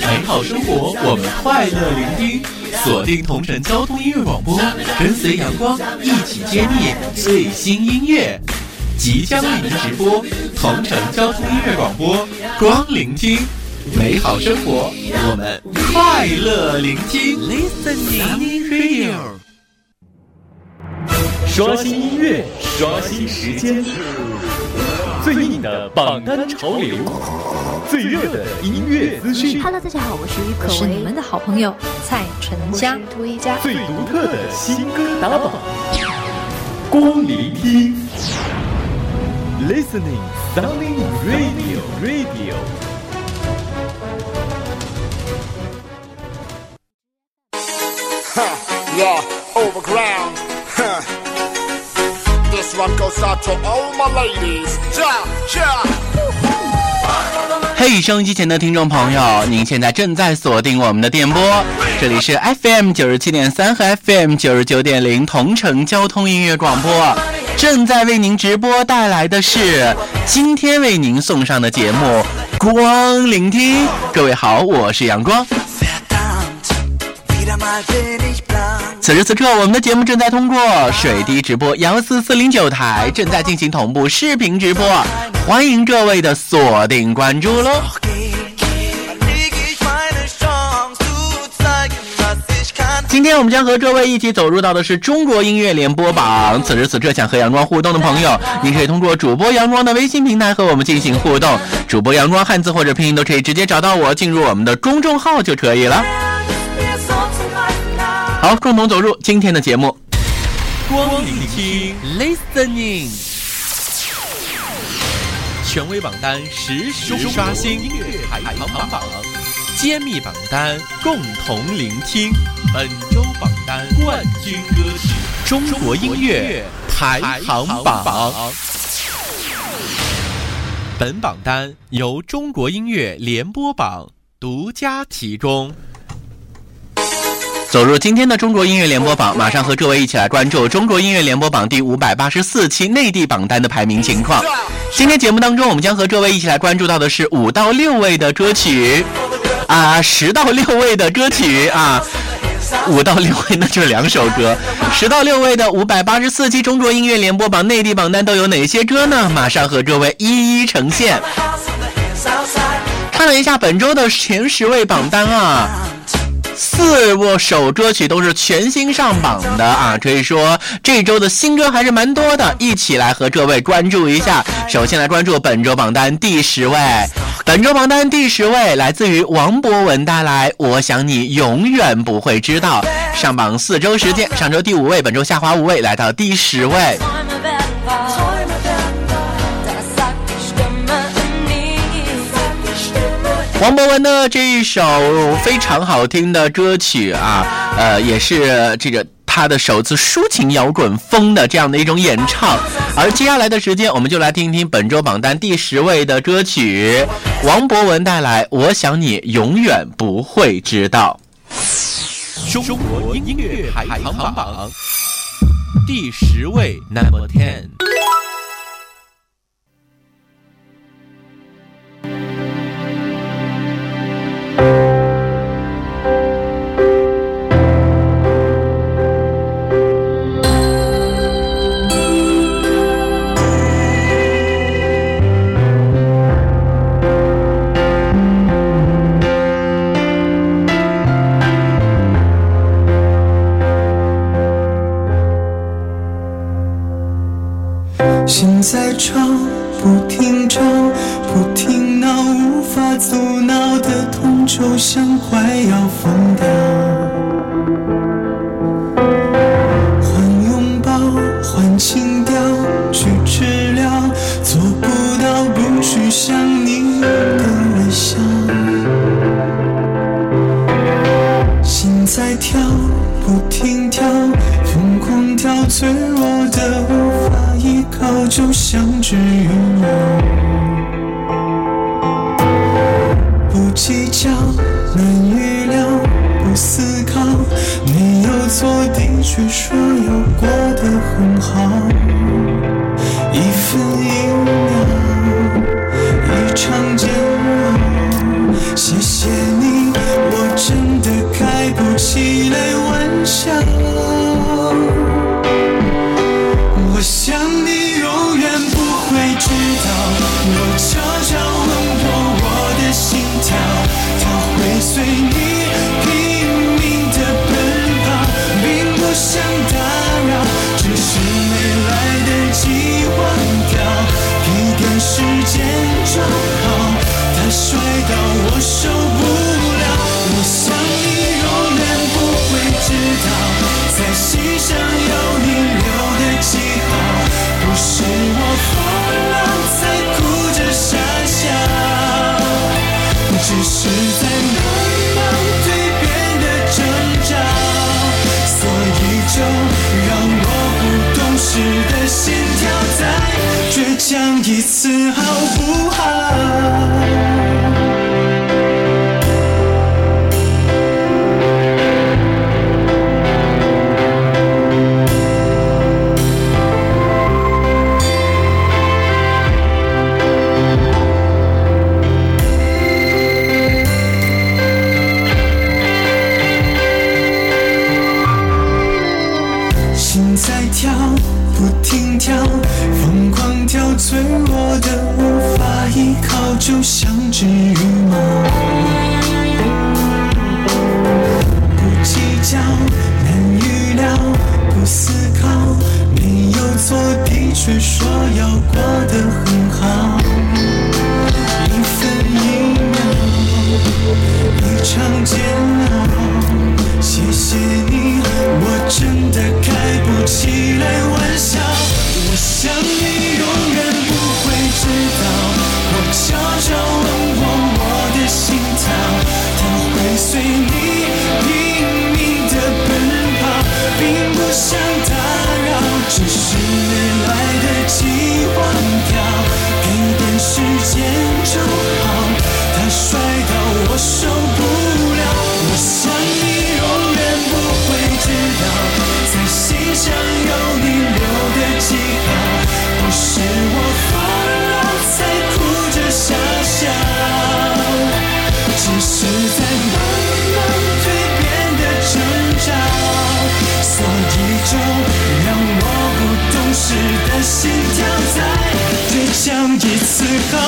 美好生活，我们快乐聆听，锁定同城交通音乐广播，跟随阳光一起揭秘最新音乐。即将为您直播同城交通音乐广播，光聆听美好生活，我们快乐聆听。Listening Radio，刷新音乐，刷新时间，最硬的榜单潮流，最热的音乐资讯。Hello，大家好，我是于可是你们的好朋友蔡淳佳，最独特的新歌打榜，光聆听，Listening Sunny Radio Radio。哈 ya overcraft。Huh. This one goes out to all my ladies. 嘿，收音机前的听众朋友，您现在正在锁定我们的电波，这里是 FM 九十七点三和 FM 九十九点零同城交通音乐广播。正在为您直播带来的是今天为您送上的节目《光聆听》。各位好，我是阳光。此时此刻，我们的节目正在通过水滴直播幺四四零九台正在进行同步视频直播，欢迎各位的锁定关注喽。今天我们将和各位一起走入到的是中国音乐联播榜。此时此刻想和阳光互动的朋友，你可以通过主播阳光的微信平台和我们进行互动。主播阳光汉字或者拼音都可以直接找到我，进入我们的公众号就可以了。好，共同走入今天的节目。光聆听，listening，权威榜单实时刷新音乐排行榜。揭秘榜单，共同聆听本周榜单冠军歌曲《中国音乐排行榜》。本榜单由中国音乐联播榜独家提供。走入今天的中国音乐联播榜，马上和各位一起来关注中国音乐联播榜第五百八十四期内地榜单的排名情况。今天节目当中，我们将和各位一起来关注到的是五到六位的歌曲。啊，十到六位的歌曲啊，五到六位那就是两首歌。十到六位的五百八十四期中国音乐联播榜内地榜单都有哪些歌呢？马上和各位一一呈现。看了一下本周的前十位榜单啊。四部首歌曲都是全新上榜的啊，可以说这周的新歌还是蛮多的，一起来和各位关注一下。首先来关注本周榜单第十位，本周榜单第十位来自于王博文带来《我想你永远不会知道》，上榜四周时间，上周第五位，本周下滑五位，来到第十位。王博文的这一首非常好听的歌曲啊，呃，也是这个他的首次抒情摇滚风的这样的一种演唱。而接下来的时间，我们就来听听本周榜单第十位的歌曲，王博文带来《我想你永远不会知道》。中国音乐排行榜第十位，Number Ten。彼此好不好？Africa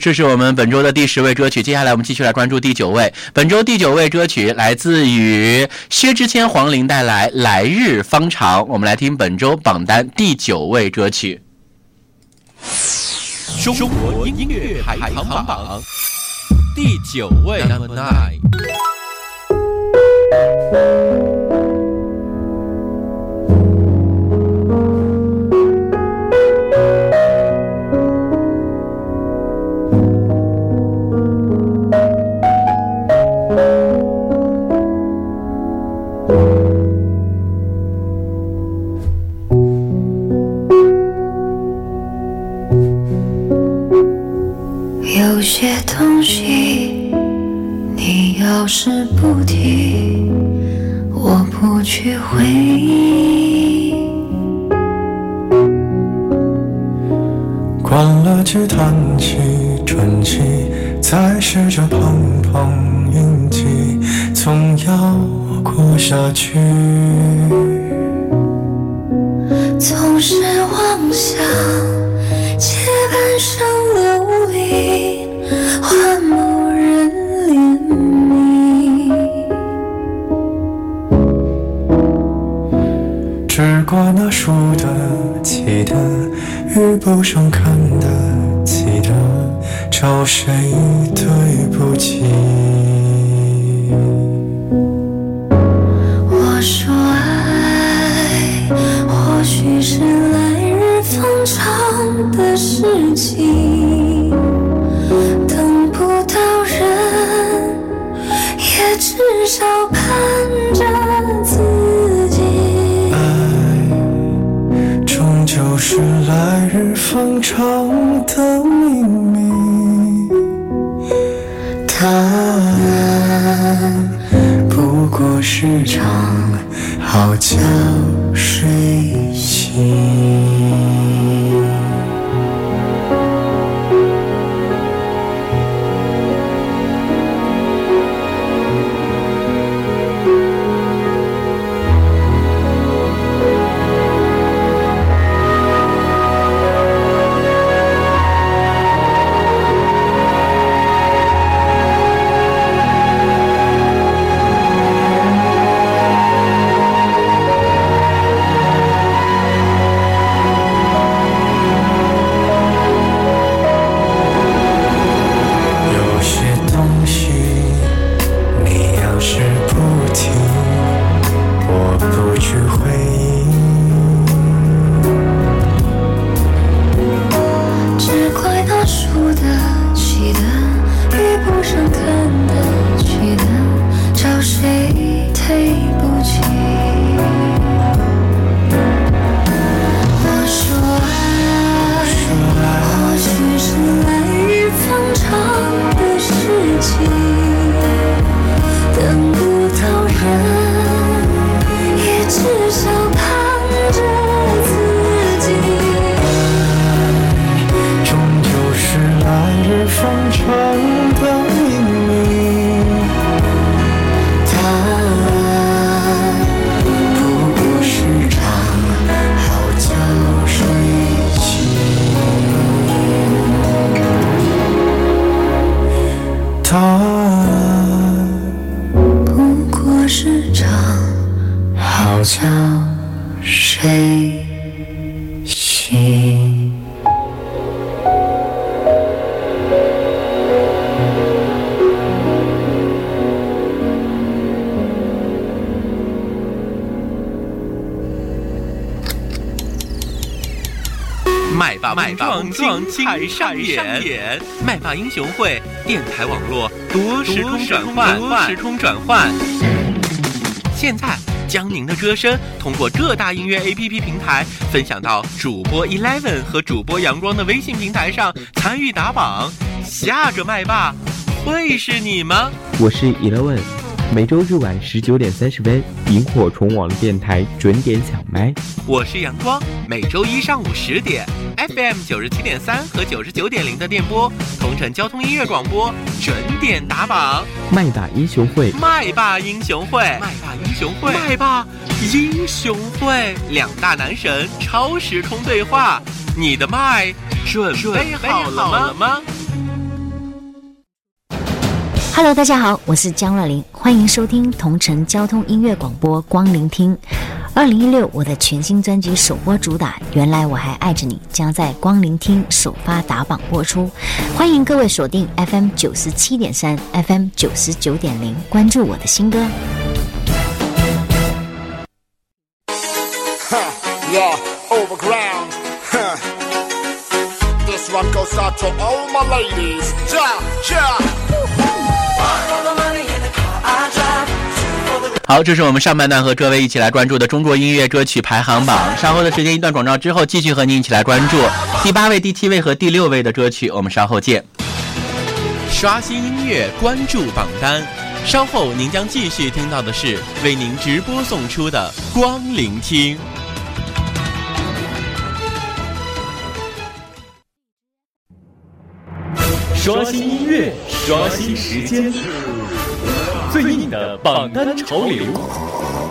这是我们本周的第十位歌曲接下来我们继续来关注第九位。本周第九位歌曲来自于薛之谦黄龄带来来日方长我们来听本周榜单第九位歌曲。中国音乐排行榜第九位 number nine 风尘。精彩上演，麦霸英雄会电台网络多时空转换，多时空转换。现在将您的歌声通过各大音乐 APP 平台分享到主播 Eleven 和主播阳光的微信平台上，参与打榜。下个麦霸会是你吗？我是 Eleven，每周日晚十九点三十分，萤火虫网络电台准点抢麦。我是阳光，每周一上午十点，FM 九十七点三和九十九点零的电波，同城交通音乐广播准点打榜。麦霸英雄会，麦霸英雄会，麦霸英雄会，麦霸英雄会，两大男神超时空对话，你的麦准备好了吗？Hello，大家好，我是江若琳，欢迎收听同城交通音乐广播光聆听。二零一六，我的全新专辑首播主打《原来我还爱着你》将在光聆听首发打榜播出，欢迎各位锁定 FM 九十七点三、FM 九十九点零，关注我的新歌。好，这是我们上半段和各位一起来关注的中国音乐歌曲排行榜。稍后的时间一段广告之后，继续和您一起来关注第八位、第七位和第六位的歌曲。我们稍后见。刷新音乐，关注榜单。稍后您将继续听到的是为您直播送出的光聆听。刷新音乐，刷新时间，最硬的榜单潮流，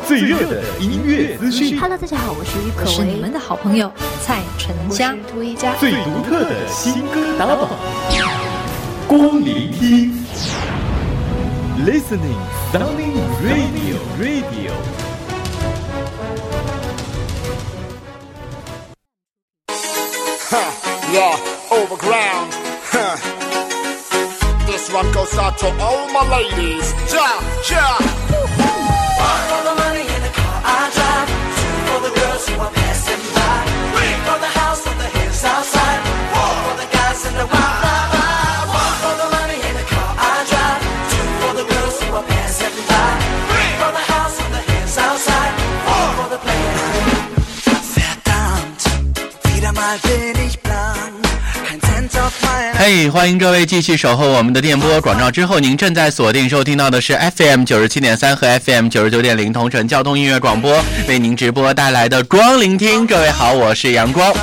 最热的音乐资讯，Hello，大家好，我是于可可为，你们的好朋友蔡淳佳。最独特的新歌打榜，光聆听，Listening Sounding Radio Radio。Huh, yeah, overground. Huh. This one goes out to all my ladies. Ja, ja. One for the money in the car I drive. Two for the girls who are passing by. Three for the house on the hills outside. Four for the guys in the wild ride. One 嘿欢迎各位继续守候我们的电波。广告之后，您正在锁定收听到的是 FM 九十七点三和 FM 九十九点零同城交通音乐广播为您直播带来的光聆听。各位好，我是阳光。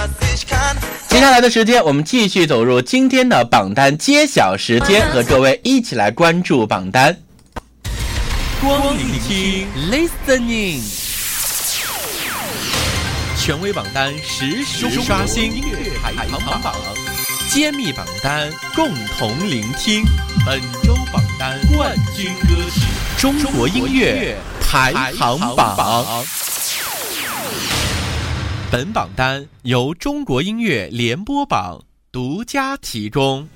接下来的时间，我们继续走入今天的榜单揭晓时间，和各位一起来关注榜单。光聆听，listening，权威榜单实时刷新音乐排行榜，揭秘榜单共同聆听本周榜单冠军歌曲，中国音乐排行榜。本榜单由中国音乐联播榜独家提供。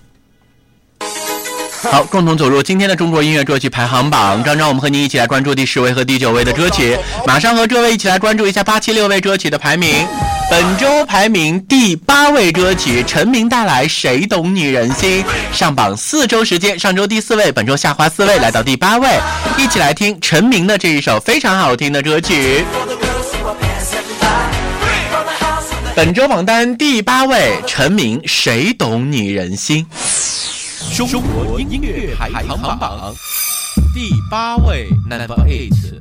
好，共同走入今天的中国音乐歌曲排行榜。刚刚我们和您一起来关注第十位和第九位的歌曲，马上和各位一起来关注一下八七六位歌曲的排名。本周排名第八位歌曲，陈明带来《谁懂女人心》，上榜四周时间，上周第四位，本周下滑四位，来到第八位。一起来听陈明的这一首非常好听的歌曲。本周榜单第八位，陈明《谁懂女人心》。中国音乐排行榜第八位，Number Eight。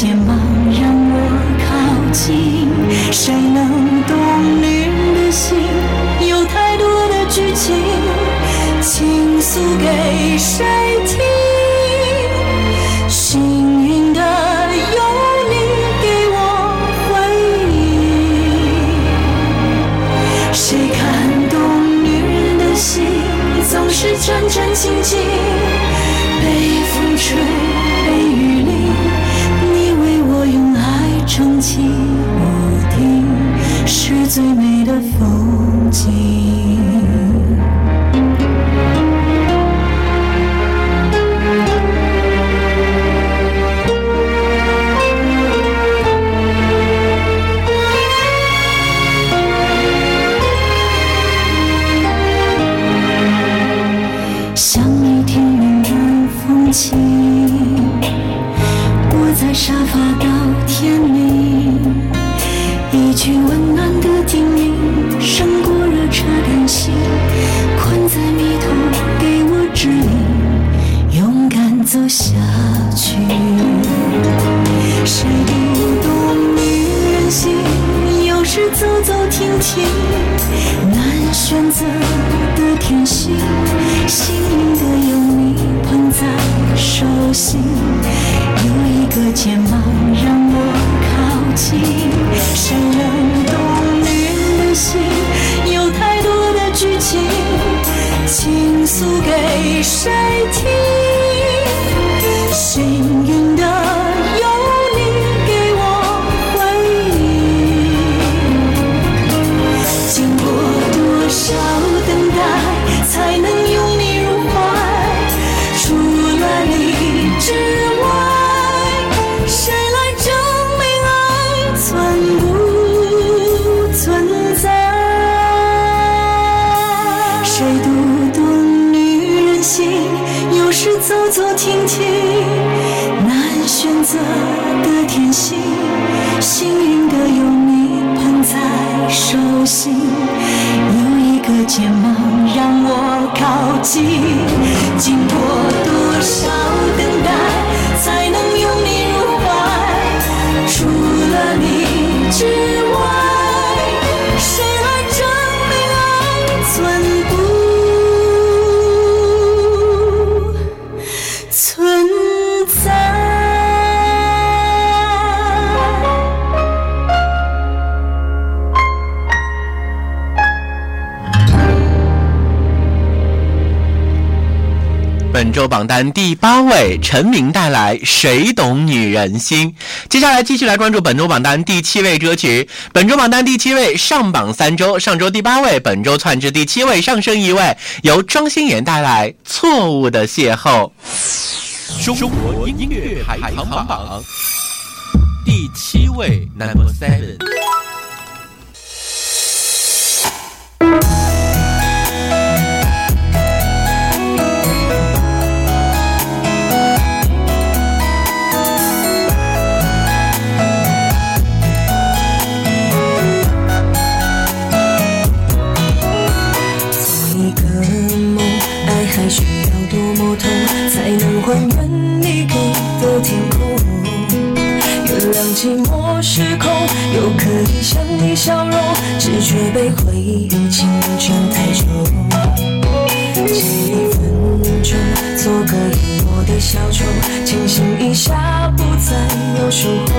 肩膀让我靠近。淡风轻，我在沙发到天明，一句温暖的叮咛，胜过热茶点心。困在迷途，给我指引，勇敢走下去。谁读懂女人心？有时走走停停，难选择的天性，幸运的有你捧在手心，有一个肩膀让我靠近。谁能懂女人的心？有太多的剧情，倾诉给谁听？幸本周榜单第八位，陈明带来《谁懂女人心》。接下来继续来关注本周榜单第七位歌曲。本周榜单第七位上榜三周，上周第八位，本周窜至第七位，上升一位，由庄心妍带来《错误的邂逅》。中国音乐排行榜第七位，Number Seven。被回忆侵占太久，借一分钟，做个淹没的小丑，清醒一下，不再有守候。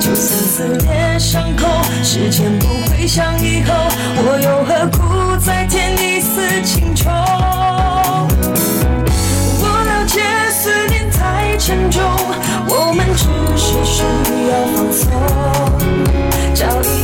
就算撕裂伤口，时间不会像以后，我又何苦再添一丝情愁？我了解思念太沉重，我们只是需要放松。找一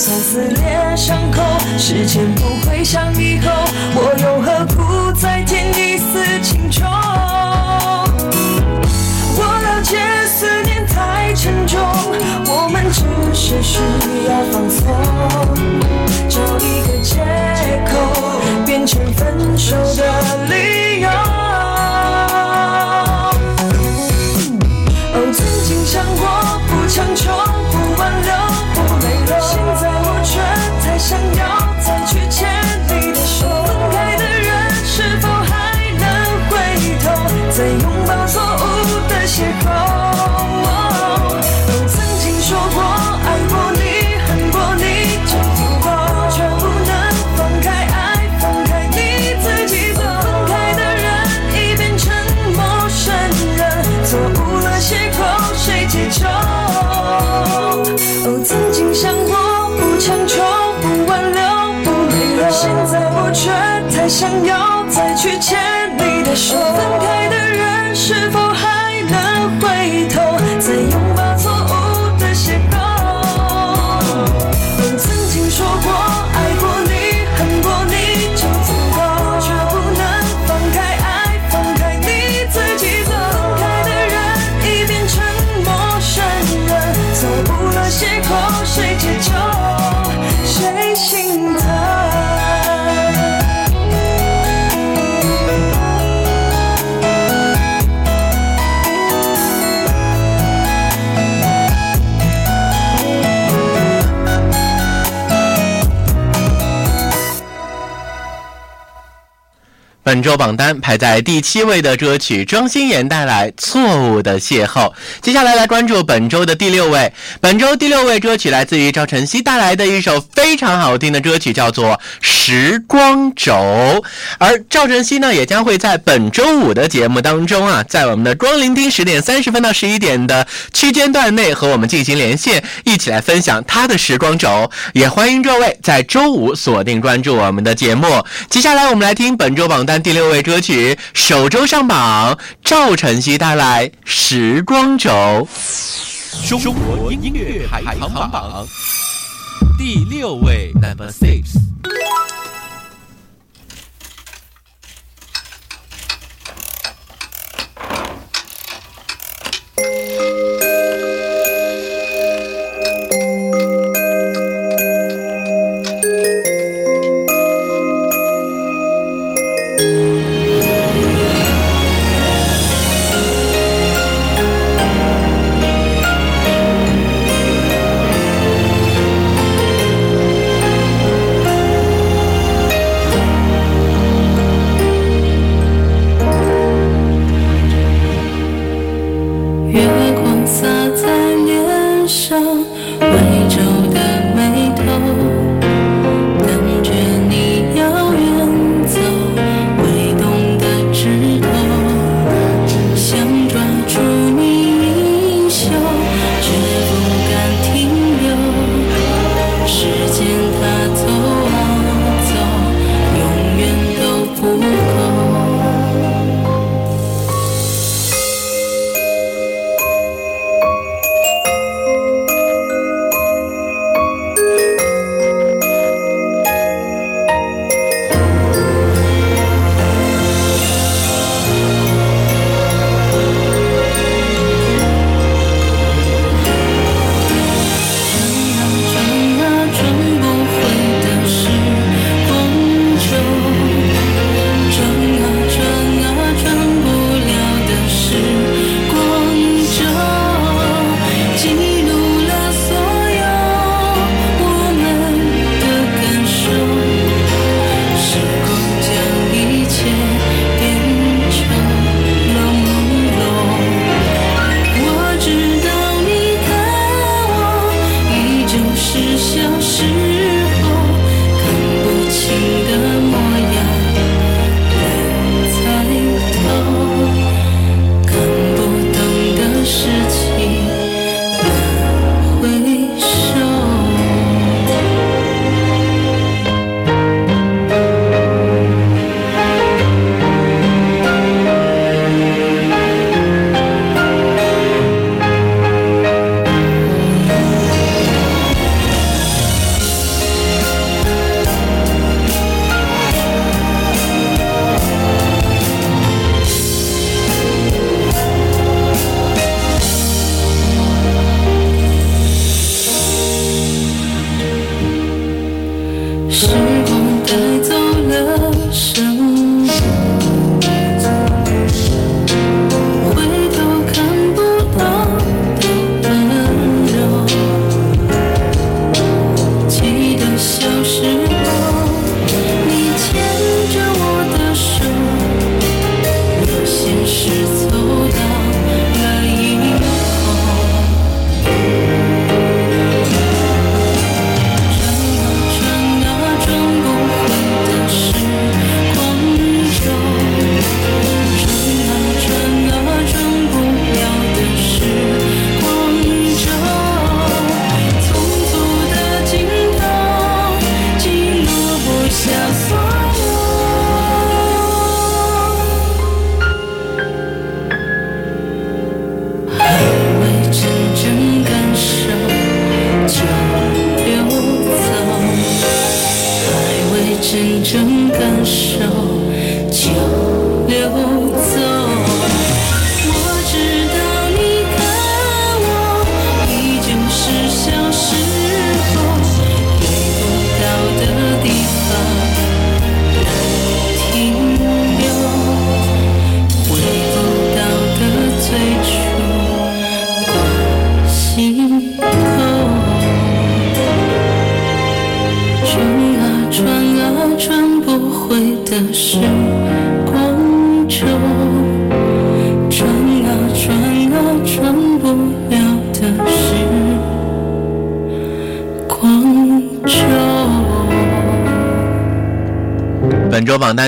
算撕裂伤口，时间不会像以后，我又何苦再添一丝情愁？我了解思念太沉重，我们只是需要放松，找一个借口，变成分手的理由。哦，曾经想过不强求，你本周榜单排在第七位的歌曲，庄心妍带来《错误的邂逅》。接下来来关注本周的第六位，本周第六位歌曲来自于赵晨曦带来的一首非常好听的歌曲，叫做《时光轴》。而赵晨曦呢，也将会在本周五的节目当中啊，在我们的光聆听十点三十分到十一点的区间段内和我们进行连线，一起来分享他的时光轴。也欢迎各位在周五锁定关注我们的节目。接下来我们来听本周榜单第六位歌曲，首周上榜，赵晨曦带来《时光轴》。中国音乐排行榜第六位，Number Six。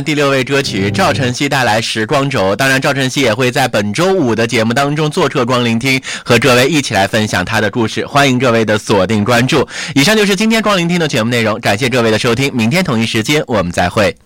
第六位歌曲，赵晨曦带来《时光轴》。当然，赵晨曦也会在本周五的节目当中做客光聆听，和各位一起来分享他的故事。欢迎各位的锁定关注。以上就是今天光聆听的全部内容，感谢各位的收听，明天同一时间我们再会。